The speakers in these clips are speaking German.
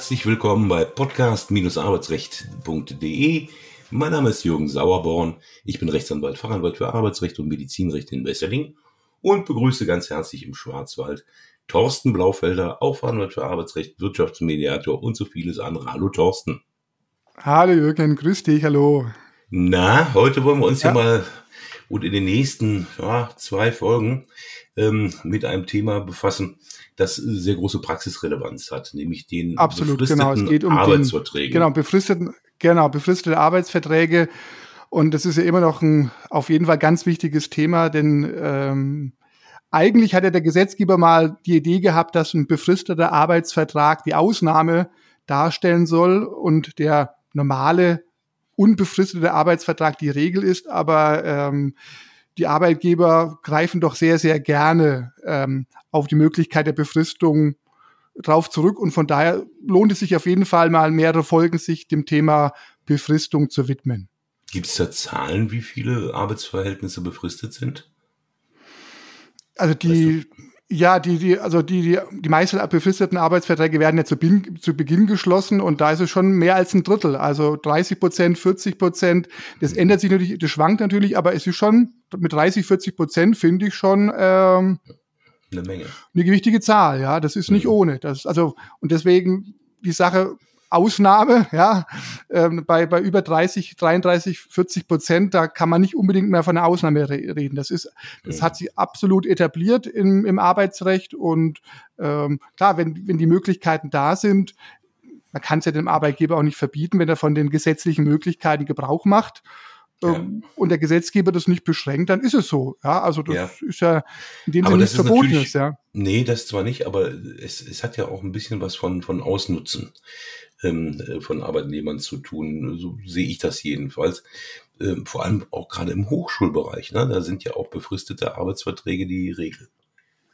Herzlich willkommen bei podcast-arbeitsrecht.de. Mein Name ist Jürgen Sauerborn. Ich bin Rechtsanwalt, Fachanwalt für Arbeitsrecht und Medizinrecht in Wesseling und begrüße ganz herzlich im Schwarzwald Thorsten Blaufelder, auch Fachanwalt für Arbeitsrecht, Wirtschaftsmediator und so vieles andere. Hallo Thorsten. Hallo Jürgen, grüß dich, hallo. Na, heute wollen wir uns ja, ja mal und in den nächsten ja, zwei Folgen ähm, mit einem Thema befassen, das sehr große Praxisrelevanz hat, nämlich den Absolut, befristeten genau. Es geht um Arbeitsverträge. Den, genau, befristeten, genau, befristete Arbeitsverträge. Und das ist ja immer noch ein auf jeden Fall ganz wichtiges Thema, denn ähm, eigentlich hat ja der Gesetzgeber mal die Idee gehabt, dass ein befristeter Arbeitsvertrag die Ausnahme darstellen soll und der normale unbefristete Arbeitsvertrag die Regel ist, aber ähm, die Arbeitgeber greifen doch sehr, sehr gerne ähm, auf die Möglichkeit der Befristung drauf zurück und von daher lohnt es sich auf jeden Fall mal mehrere Folgen, sich dem Thema Befristung zu widmen. Gibt es da Zahlen, wie viele Arbeitsverhältnisse befristet sind? Also die, weißt du? Ja, die, die, also die, die, die meisten befristeten Arbeitsverträge werden ja zu, Beginn, zu Beginn geschlossen und da ist es schon mehr als ein Drittel. Also 30 Prozent, 40 Prozent. Das ändert sich natürlich, das schwankt natürlich, aber es ist schon mit 30, 40 Prozent finde ich schon ähm, eine Menge. Eine gewichtige Zahl, ja. Das ist nicht mhm. ohne. Das, also, und deswegen die Sache Ausnahme, ja, ähm, bei, bei über 30, 33, 40 Prozent, da kann man nicht unbedingt mehr von einer Ausnahme reden. Das ist, das hat sich absolut etabliert im, im Arbeitsrecht und ähm, klar, wenn, wenn die Möglichkeiten da sind, man kann es ja dem Arbeitgeber auch nicht verbieten, wenn er von den gesetzlichen Möglichkeiten Gebrauch macht. Ja. Ähm, und der Gesetzgeber das nicht beschränkt, dann ist es so. Ja, also das ja. ist ja in dem Sinne nichts Verbotenes, ja. Nee, das zwar nicht, aber es, es hat ja auch ein bisschen was von, von Ausnutzen von Arbeitnehmern zu tun. So sehe ich das jedenfalls. Ähm, vor allem auch gerade im Hochschulbereich. Ne? Da sind ja auch befristete Arbeitsverträge die Regel.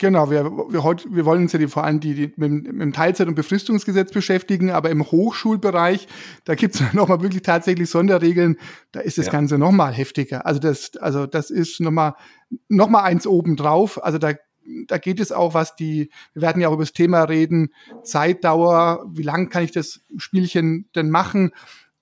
Genau, wir, wir, heute, wir wollen uns ja die, vor allem die, die mit, mit dem Teilzeit- und Befristungsgesetz beschäftigen, aber im Hochschulbereich, da gibt es nochmal wirklich tatsächlich Sonderregeln, da ist das ja. Ganze nochmal heftiger. Also das, also das ist nochmal noch mal eins obendrauf. Also da da geht es auch, was die, wir werden ja auch über das Thema reden, Zeitdauer, wie lang kann ich das Spielchen denn machen?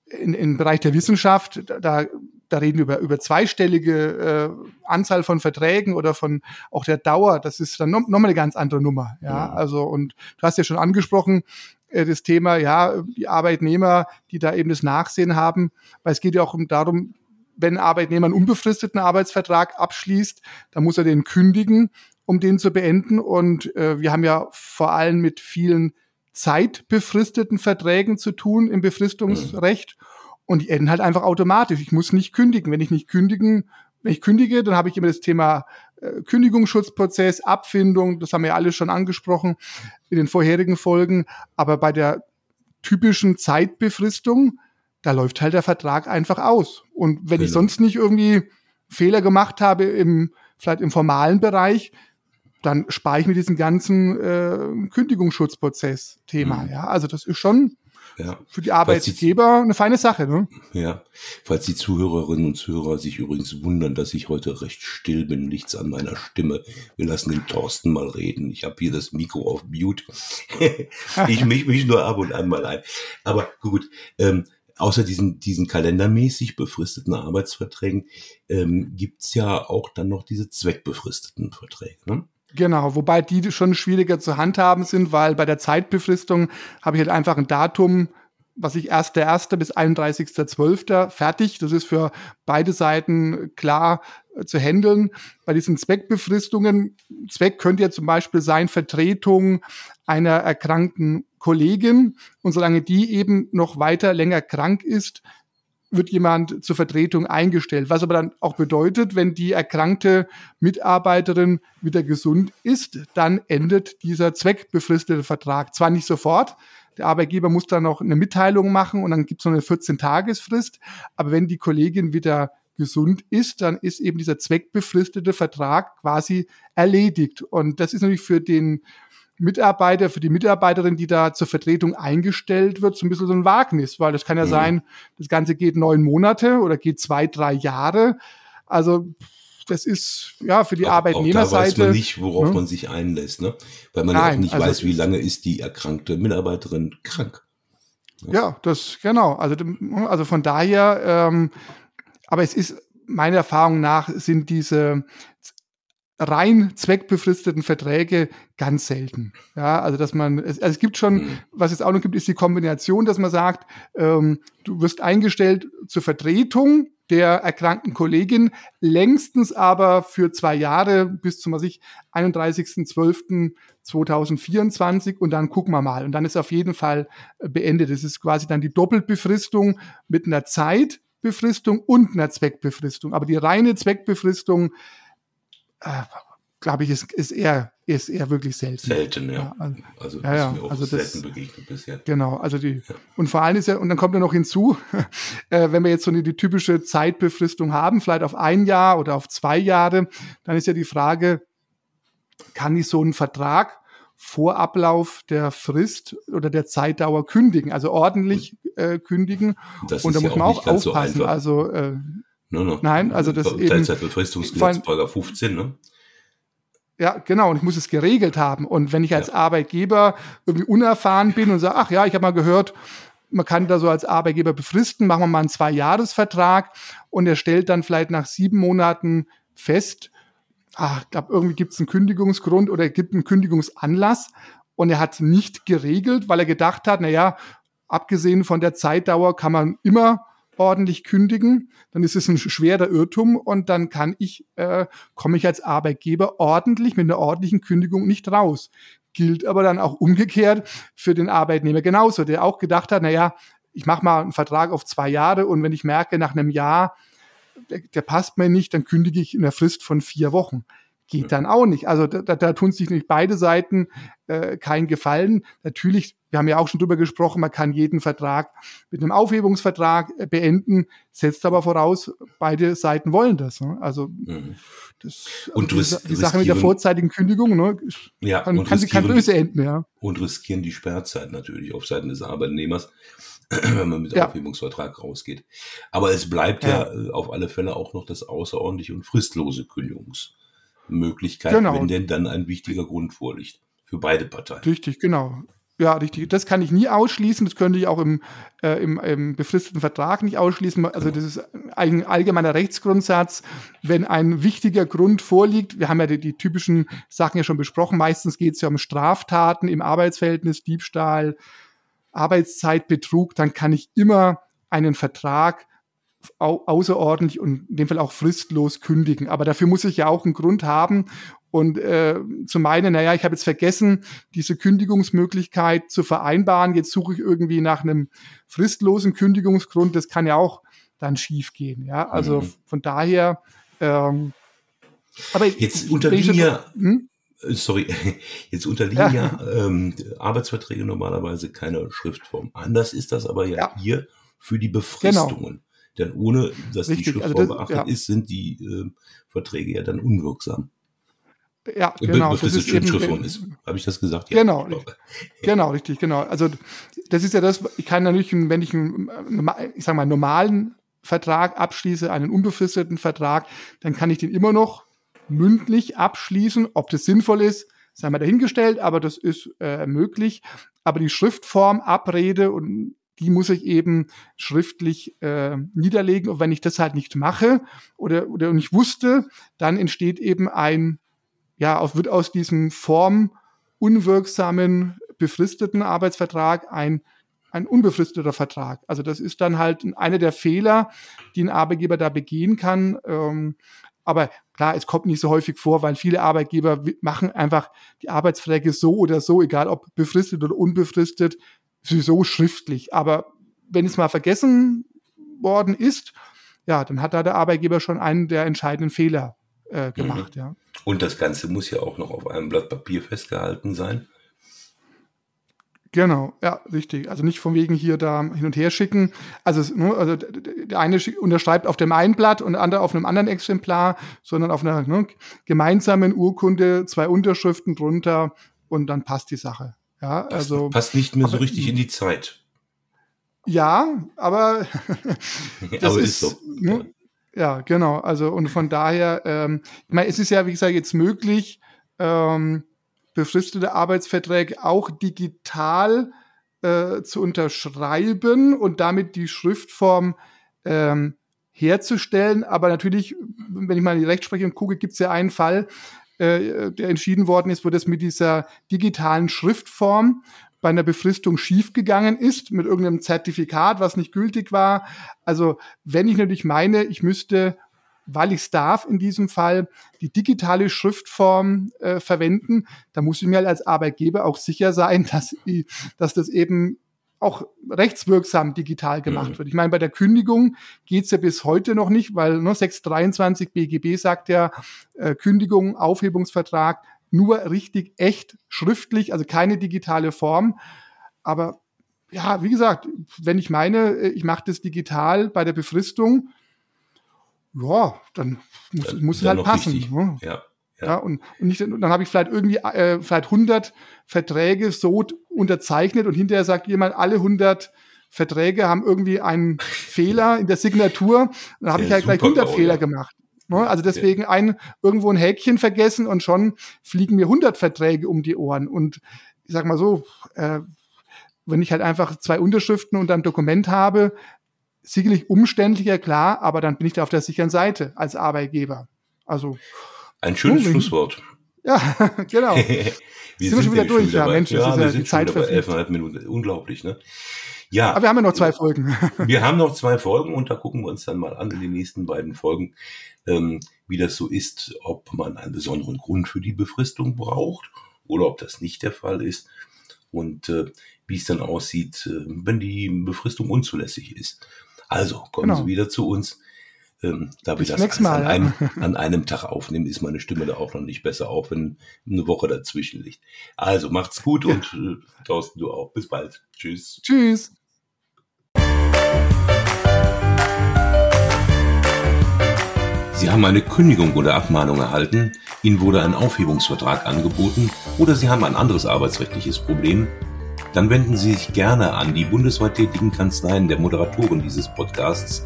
In, im Bereich der Wissenschaft, da, da reden wir über, über zweistellige äh, Anzahl von Verträgen oder von auch der Dauer. Das ist dann nochmal noch eine ganz andere Nummer. Ja, ja, also und du hast ja schon angesprochen, äh, das Thema, ja, die Arbeitnehmer, die da eben das Nachsehen haben, weil es geht ja auch darum, wenn ein Arbeitnehmer einen unbefristeten Arbeitsvertrag abschließt, dann muss er den kündigen um den zu beenden. Und äh, wir haben ja vor allem mit vielen zeitbefristeten Verträgen zu tun im Befristungsrecht. Und die enden halt einfach automatisch. Ich muss nicht kündigen. Wenn ich nicht kündigen, wenn ich kündige, dann habe ich immer das Thema äh, Kündigungsschutzprozess, Abfindung, das haben wir ja alle schon angesprochen in den vorherigen Folgen. Aber bei der typischen Zeitbefristung, da läuft halt der Vertrag einfach aus. Und wenn genau. ich sonst nicht irgendwie Fehler gemacht habe im, vielleicht im formalen Bereich, dann spare ich mir diesen ganzen äh, Kündigungsschutzprozess-Thema. Mhm. Ja, also das ist schon ja. für die Arbeitgeber die, eine feine Sache. Ne? Ja, falls die Zuhörerinnen und Zuhörer sich übrigens wundern, dass ich heute recht still bin, nichts an meiner Stimme. Wir lassen den Thorsten mal reden. Ich habe hier das Mikro auf Mute. ich mich mich nur ab und an mal ein. Aber gut. Ähm, außer diesen, diesen kalendermäßig befristeten Arbeitsverträgen ähm, gibt's ja auch dann noch diese zweckbefristeten Verträge. Ne? Genau, wobei die schon schwieriger zu handhaben sind, weil bei der Zeitbefristung habe ich halt einfach ein Datum, was ich 1.1. bis 31.12. fertig. Das ist für beide Seiten klar äh, zu handeln. Bei diesen Zweckbefristungen, Zweck könnte ja zum Beispiel sein Vertretung einer erkrankten Kollegin. Und solange die eben noch weiter länger krank ist, wird jemand zur Vertretung eingestellt. Was aber dann auch bedeutet, wenn die erkrankte Mitarbeiterin wieder gesund ist, dann endet dieser zweckbefristete Vertrag. Zwar nicht sofort, der Arbeitgeber muss dann noch eine Mitteilung machen und dann gibt es noch eine 14-Tagesfrist, aber wenn die Kollegin wieder gesund ist, dann ist eben dieser zweckbefristete Vertrag quasi erledigt. Und das ist natürlich für den Mitarbeiter, für die Mitarbeiterin, die da zur Vertretung eingestellt wird, so ein bisschen so ein Wagnis, weil das kann ja mhm. sein, das Ganze geht neun Monate oder geht zwei, drei Jahre. Also das ist ja für die auch, Arbeitnehmerseite. Auch da weiß man nicht, worauf ne? man sich einlässt, ne? Weil man Nein, ja auch nicht also, weiß, wie lange ist die erkrankte Mitarbeiterin krank. Ja, ja das genau. Also, also von daher, ähm, aber es ist meiner Erfahrung nach sind diese rein zweckbefristeten Verträge ganz selten. Ja, also dass man, es, also es gibt schon, mhm. was es auch noch gibt, ist die Kombination, dass man sagt, ähm, du wirst eingestellt zur Vertretung der erkrankten Kollegin, längstens aber für zwei Jahre bis zum, was ich, 31.12.2024 und dann gucken wir mal. Und dann ist auf jeden Fall beendet. Das ist quasi dann die Doppelbefristung mit einer Zeitbefristung und einer Zweckbefristung. Aber die reine Zweckbefristung, äh, glaube ich, ist, ist eher ist eher wirklich selten. Selten, ja. ja also ja, ja, also das, selten begegnet bisher. Genau, also die ja. und vor allem ist ja und dann kommt ja noch hinzu, äh, wenn wir jetzt so eine, die typische Zeitbefristung haben, vielleicht auf ein Jahr oder auf zwei Jahre, dann ist ja die Frage, kann ich so einen Vertrag vor Ablauf der Frist oder der Zeitdauer kündigen, also ordentlich äh, kündigen. Das und da muss man auch aufpassen. So also äh, No, no. Nein, also das. Teilzeitbefristungsgesetz, Paragraph 15, ne? Ja, genau. Und ich muss es geregelt haben. Und wenn ich als ja. Arbeitgeber irgendwie unerfahren bin und sage, ach ja, ich habe mal gehört, man kann da so als Arbeitgeber befristen, machen wir mal einen Zwei-Jahres-Vertrag und er stellt dann vielleicht nach sieben Monaten fest, ach, ich glaube, irgendwie gibt es einen Kündigungsgrund oder gibt einen Kündigungsanlass und er hat nicht geregelt, weil er gedacht hat, na ja, abgesehen von der Zeitdauer kann man immer ordentlich kündigen, dann ist es ein schwerer Irrtum und dann kann ich, äh, komme ich als Arbeitgeber ordentlich mit einer ordentlichen Kündigung nicht raus. Gilt aber dann auch umgekehrt für den Arbeitnehmer genauso, der auch gedacht hat, na ja, ich mache mal einen Vertrag auf zwei Jahre und wenn ich merke, nach einem Jahr, der, der passt mir nicht, dann kündige ich in der Frist von vier Wochen geht dann auch nicht. Also da, da tun sich nicht beide Seiten äh, keinen Gefallen. Natürlich, wir haben ja auch schon drüber gesprochen, man kann jeden Vertrag mit einem Aufhebungsvertrag äh, beenden, setzt aber voraus, beide Seiten wollen das. Ne? Also mhm. das, und also die, die Sache mit der vorzeitigen Kündigung, ne, ja, kann, kann, kann böse enden, ja. Und riskieren die Sperrzeit natürlich auf Seiten des Arbeitnehmers wenn man mit ja. Aufhebungsvertrag rausgeht. Aber es bleibt ja. ja. Äh, auf alle Fälle auch noch das außerordentliche und fristlose Kündigungs Möglichkeit, genau. wenn denn dann ein wichtiger Grund vorliegt. Für beide Parteien. Richtig, genau. Ja, richtig. Das kann ich nie ausschließen. Das könnte ich auch im, äh, im, im befristeten Vertrag nicht ausschließen. Also das ist ein allgemeiner Rechtsgrundsatz. Wenn ein wichtiger Grund vorliegt, wir haben ja die, die typischen Sachen ja schon besprochen. Meistens geht es ja um Straftaten im Arbeitsverhältnis, Diebstahl, Arbeitszeitbetrug. Dann kann ich immer einen Vertrag au außerordentlich und in dem Fall auch fristlos kündigen. Aber dafür muss ich ja auch einen Grund haben. Und äh, zu meinen, naja, ich habe jetzt vergessen, diese Kündigungsmöglichkeit zu vereinbaren. Jetzt suche ich irgendwie nach einem fristlosen Kündigungsgrund. Das kann ja auch dann schief gehen. Ja, also mhm. von daher. Ähm, aber jetzt unterliegen ja, hm? Äh, sorry, jetzt unterliegen ja, ähm, Arbeitsverträge normalerweise keiner Schriftform. Anders ist das aber ja, ja. hier für die. Befristungen. Genau. Denn ohne, dass Richtig, die Schriftform also beachtet ja. ist, sind die äh, Verträge ja dann unwirksam. Ja, genau. Das ist eben, Schriftform ist. Habe ich das gesagt? Ja, genau. Genau, richtig, genau. Also das ist ja das, ich kann natürlich, wenn ich einen, ich sag mal, normalen Vertrag abschließe, einen unbefristeten Vertrag, dann kann ich den immer noch mündlich abschließen. Ob das sinnvoll ist, sei mal dahingestellt, aber das ist äh, möglich. Aber die Schriftform, Abrede und die muss ich eben schriftlich äh, niederlegen. Und wenn ich das halt nicht mache oder, oder nicht wusste, dann entsteht eben ein, ja, wird aus diesem formunwirksamen, befristeten Arbeitsvertrag ein, ein unbefristeter Vertrag. Also das ist dann halt einer der Fehler, die ein Arbeitgeber da begehen kann. Ähm, aber klar, es kommt nicht so häufig vor, weil viele Arbeitgeber machen einfach die Arbeitsverträge so oder so, egal ob befristet oder unbefristet, sowieso schriftlich. Aber wenn es mal vergessen worden ist, ja, dann hat da der Arbeitgeber schon einen der entscheidenden Fehler äh, gemacht, mhm. ja. Und das Ganze muss ja auch noch auf einem Blatt Papier festgehalten sein. Genau, ja, richtig. Also nicht von wegen hier da hin und her schicken. Also, ne, also der eine unterschreibt auf dem einen Blatt und der andere auf einem anderen Exemplar, sondern auf einer ne, gemeinsamen Urkunde, zwei Unterschriften drunter und dann passt die Sache. Ja, passt, also passt nicht mehr so richtig in die Zeit. Ja, aber das aber ist, ist so. Ne? Ja, genau. Also und von daher, ähm, ich meine, es ist ja wie gesagt jetzt möglich, ähm, befristete Arbeitsverträge auch digital äh, zu unterschreiben und damit die Schriftform ähm, herzustellen. Aber natürlich, wenn ich mal in die Rechtsprechung gucke, gibt es ja einen Fall, äh, der entschieden worden ist, wo das mit dieser digitalen Schriftform bei einer Befristung schiefgegangen ist, mit irgendeinem Zertifikat, was nicht gültig war. Also wenn ich natürlich meine, ich müsste, weil ich es darf in diesem Fall, die digitale Schriftform äh, verwenden, dann muss ich mir als Arbeitgeber auch sicher sein, dass, dass das eben auch rechtswirksam digital gemacht mhm. wird. Ich meine, bei der Kündigung geht's ja bis heute noch nicht, weil ne, 623 BGB sagt ja, äh, Kündigung, Aufhebungsvertrag nur richtig echt schriftlich, also keine digitale Form. Aber ja, wie gesagt, wenn ich meine, äh, ich mache das digital bei der Befristung, ja, dann muss, dann, muss es halt passen. Ne? Ja. Ja. ja. und, und nicht, dann habe ich vielleicht irgendwie äh, vielleicht 100 Verträge so unterzeichnet und hinterher sagt jemand, alle 100 Verträge haben irgendwie einen Fehler in der Signatur. Dann habe ja, ich halt gleich 100 Fehler gemacht. Ne? Also deswegen ein, irgendwo ein Häkchen vergessen und schon fliegen mir 100 Verträge um die Ohren. Und ich sag mal so, äh, wenn ich halt einfach zwei Unterschriften und ein Dokument habe, sicherlich umständlicher, klar, aber dann bin ich da auf der sicheren Seite als Arbeitgeber. Also. Ein schönes oh, Schlusswort. Ja, genau. wir sind, sind schon wieder durch, ja, Mensch, ja, das ist ja die Zeit für elfeinhalb Minuten. Unglaublich, ne? Ja. Aber wir haben ja noch zwei Folgen. wir haben noch zwei Folgen und da gucken wir uns dann mal an in den nächsten beiden Folgen, ähm, wie das so ist, ob man einen besonderen Grund für die Befristung braucht oder ob das nicht der Fall ist und äh, wie es dann aussieht, äh, wenn die Befristung unzulässig ist. Also kommen genau. Sie wieder zu uns. Ähm, da wir Bis das Mal, an, einem, an einem Tag aufnehmen, ist meine Stimme da auch noch nicht besser, auch wenn eine Woche dazwischen liegt. Also macht's gut ja. und äh, Thorsten, du auch. Bis bald. Tschüss. Tschüss. Sie haben eine Kündigung oder Abmahnung erhalten, Ihnen wurde ein Aufhebungsvertrag angeboten oder Sie haben ein anderes arbeitsrechtliches Problem, dann wenden Sie sich gerne an die bundesweit tätigen Kanzleien der Moderatoren dieses Podcasts,